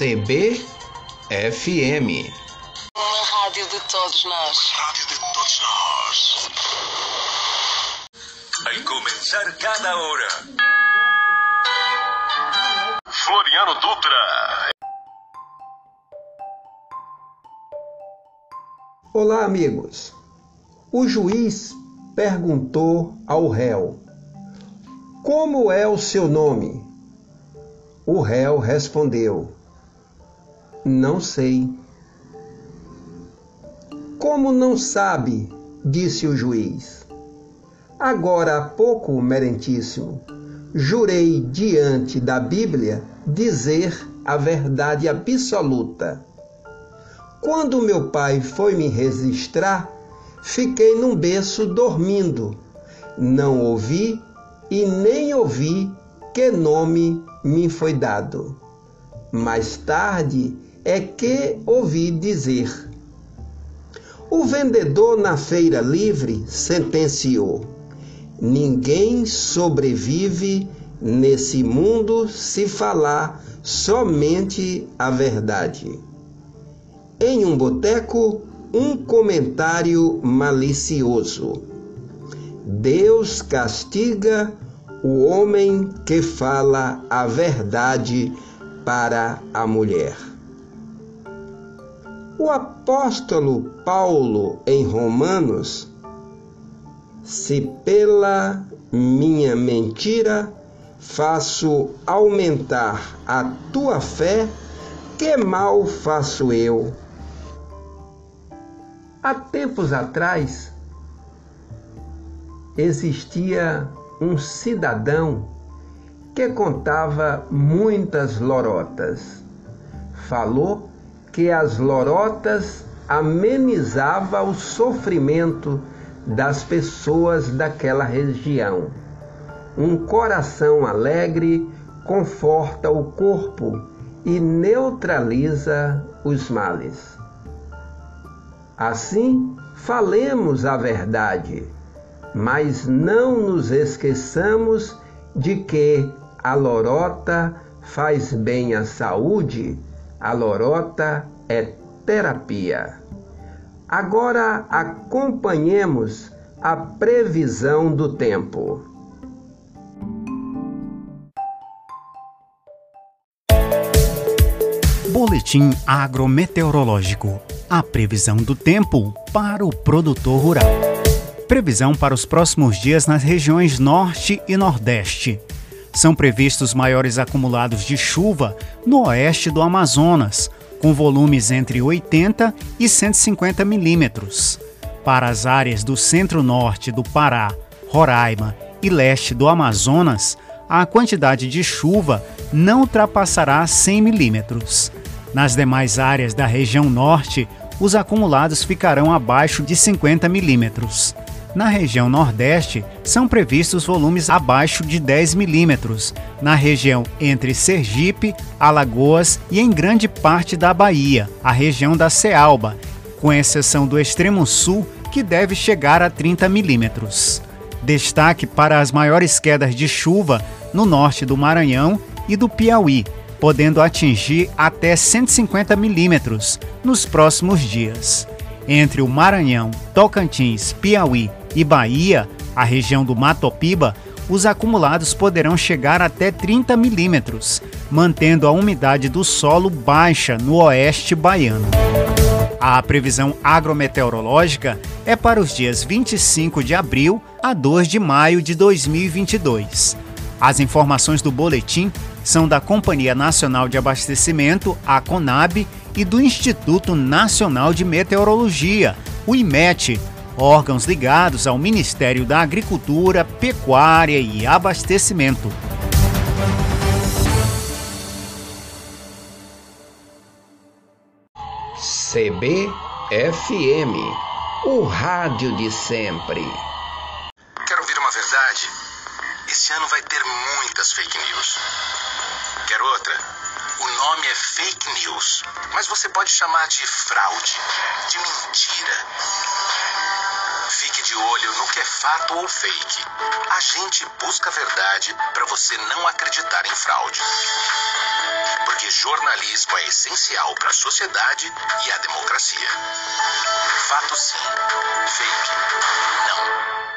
CBFM. Uma rádio de todos nós. Rádio de todos nós. Al começar cada hora. Floriano Dutra. Olá, amigos. O juiz perguntou ao réu: Como é o seu nome? O réu respondeu: Não sei. Como não sabe? disse o juiz. Agora há pouco, merentíssimo, jurei diante da Bíblia dizer a verdade absoluta. Quando meu pai foi me registrar, fiquei num berço dormindo. Não ouvi e nem ouvi que nome me foi dado. Mais tarde é que ouvi dizer. O vendedor na feira livre sentenciou: Ninguém sobrevive nesse mundo se falar somente a verdade. Em um boteco, um comentário malicioso. Deus castiga o homem que fala a verdade para a mulher. O apóstolo Paulo, em Romanos, se pela minha mentira faço aumentar a tua fé, que mal faço eu? Há tempos atrás existia um cidadão que contava muitas lorotas. Falou que as lorotas amenizava o sofrimento das pessoas daquela região. Um coração alegre conforta o corpo e neutraliza os males. Assim, falemos a verdade mas não nos esqueçamos de que a lorota faz bem à saúde, a lorota é terapia. Agora acompanhemos a previsão do tempo. Boletim agrometeorológico. A previsão do tempo para o produtor rural. Previsão para os próximos dias nas regiões Norte e Nordeste. São previstos maiores acumulados de chuva no oeste do Amazonas, com volumes entre 80 e 150 milímetros. Para as áreas do centro-norte do Pará, Roraima e leste do Amazonas, a quantidade de chuva não ultrapassará 100 milímetros. Nas demais áreas da região norte, os acumulados ficarão abaixo de 50 milímetros. Na região Nordeste, são previstos volumes abaixo de 10 milímetros, na região entre Sergipe, Alagoas e em grande parte da Bahia, a região da Cealba, com exceção do extremo sul, que deve chegar a 30 milímetros. Destaque para as maiores quedas de chuva no norte do Maranhão e do Piauí, podendo atingir até 150 milímetros nos próximos dias. Entre o Maranhão, Tocantins, Piauí e Bahia, a região do Matopiba, os acumulados poderão chegar até 30 milímetros, mantendo a umidade do solo baixa no oeste baiano. A previsão agrometeorológica é para os dias 25 de abril a 2 de maio de 2022. As informações do boletim são da Companhia Nacional de Abastecimento, a CONAB, e do Instituto Nacional de Meteorologia, o IMET, órgãos ligados ao Ministério da Agricultura, Pecuária e Abastecimento. CBFM, o rádio de sempre. Quero ouvir uma verdade? Esse ano vai ter muitas fake news. Quer outra? O nome é fake news, mas você pode chamar de fraude, de mentira de olho no que é fato ou fake. A gente busca a verdade para você não acreditar em fraude. Porque jornalismo é essencial para a sociedade e a democracia. Fato sim, fake não.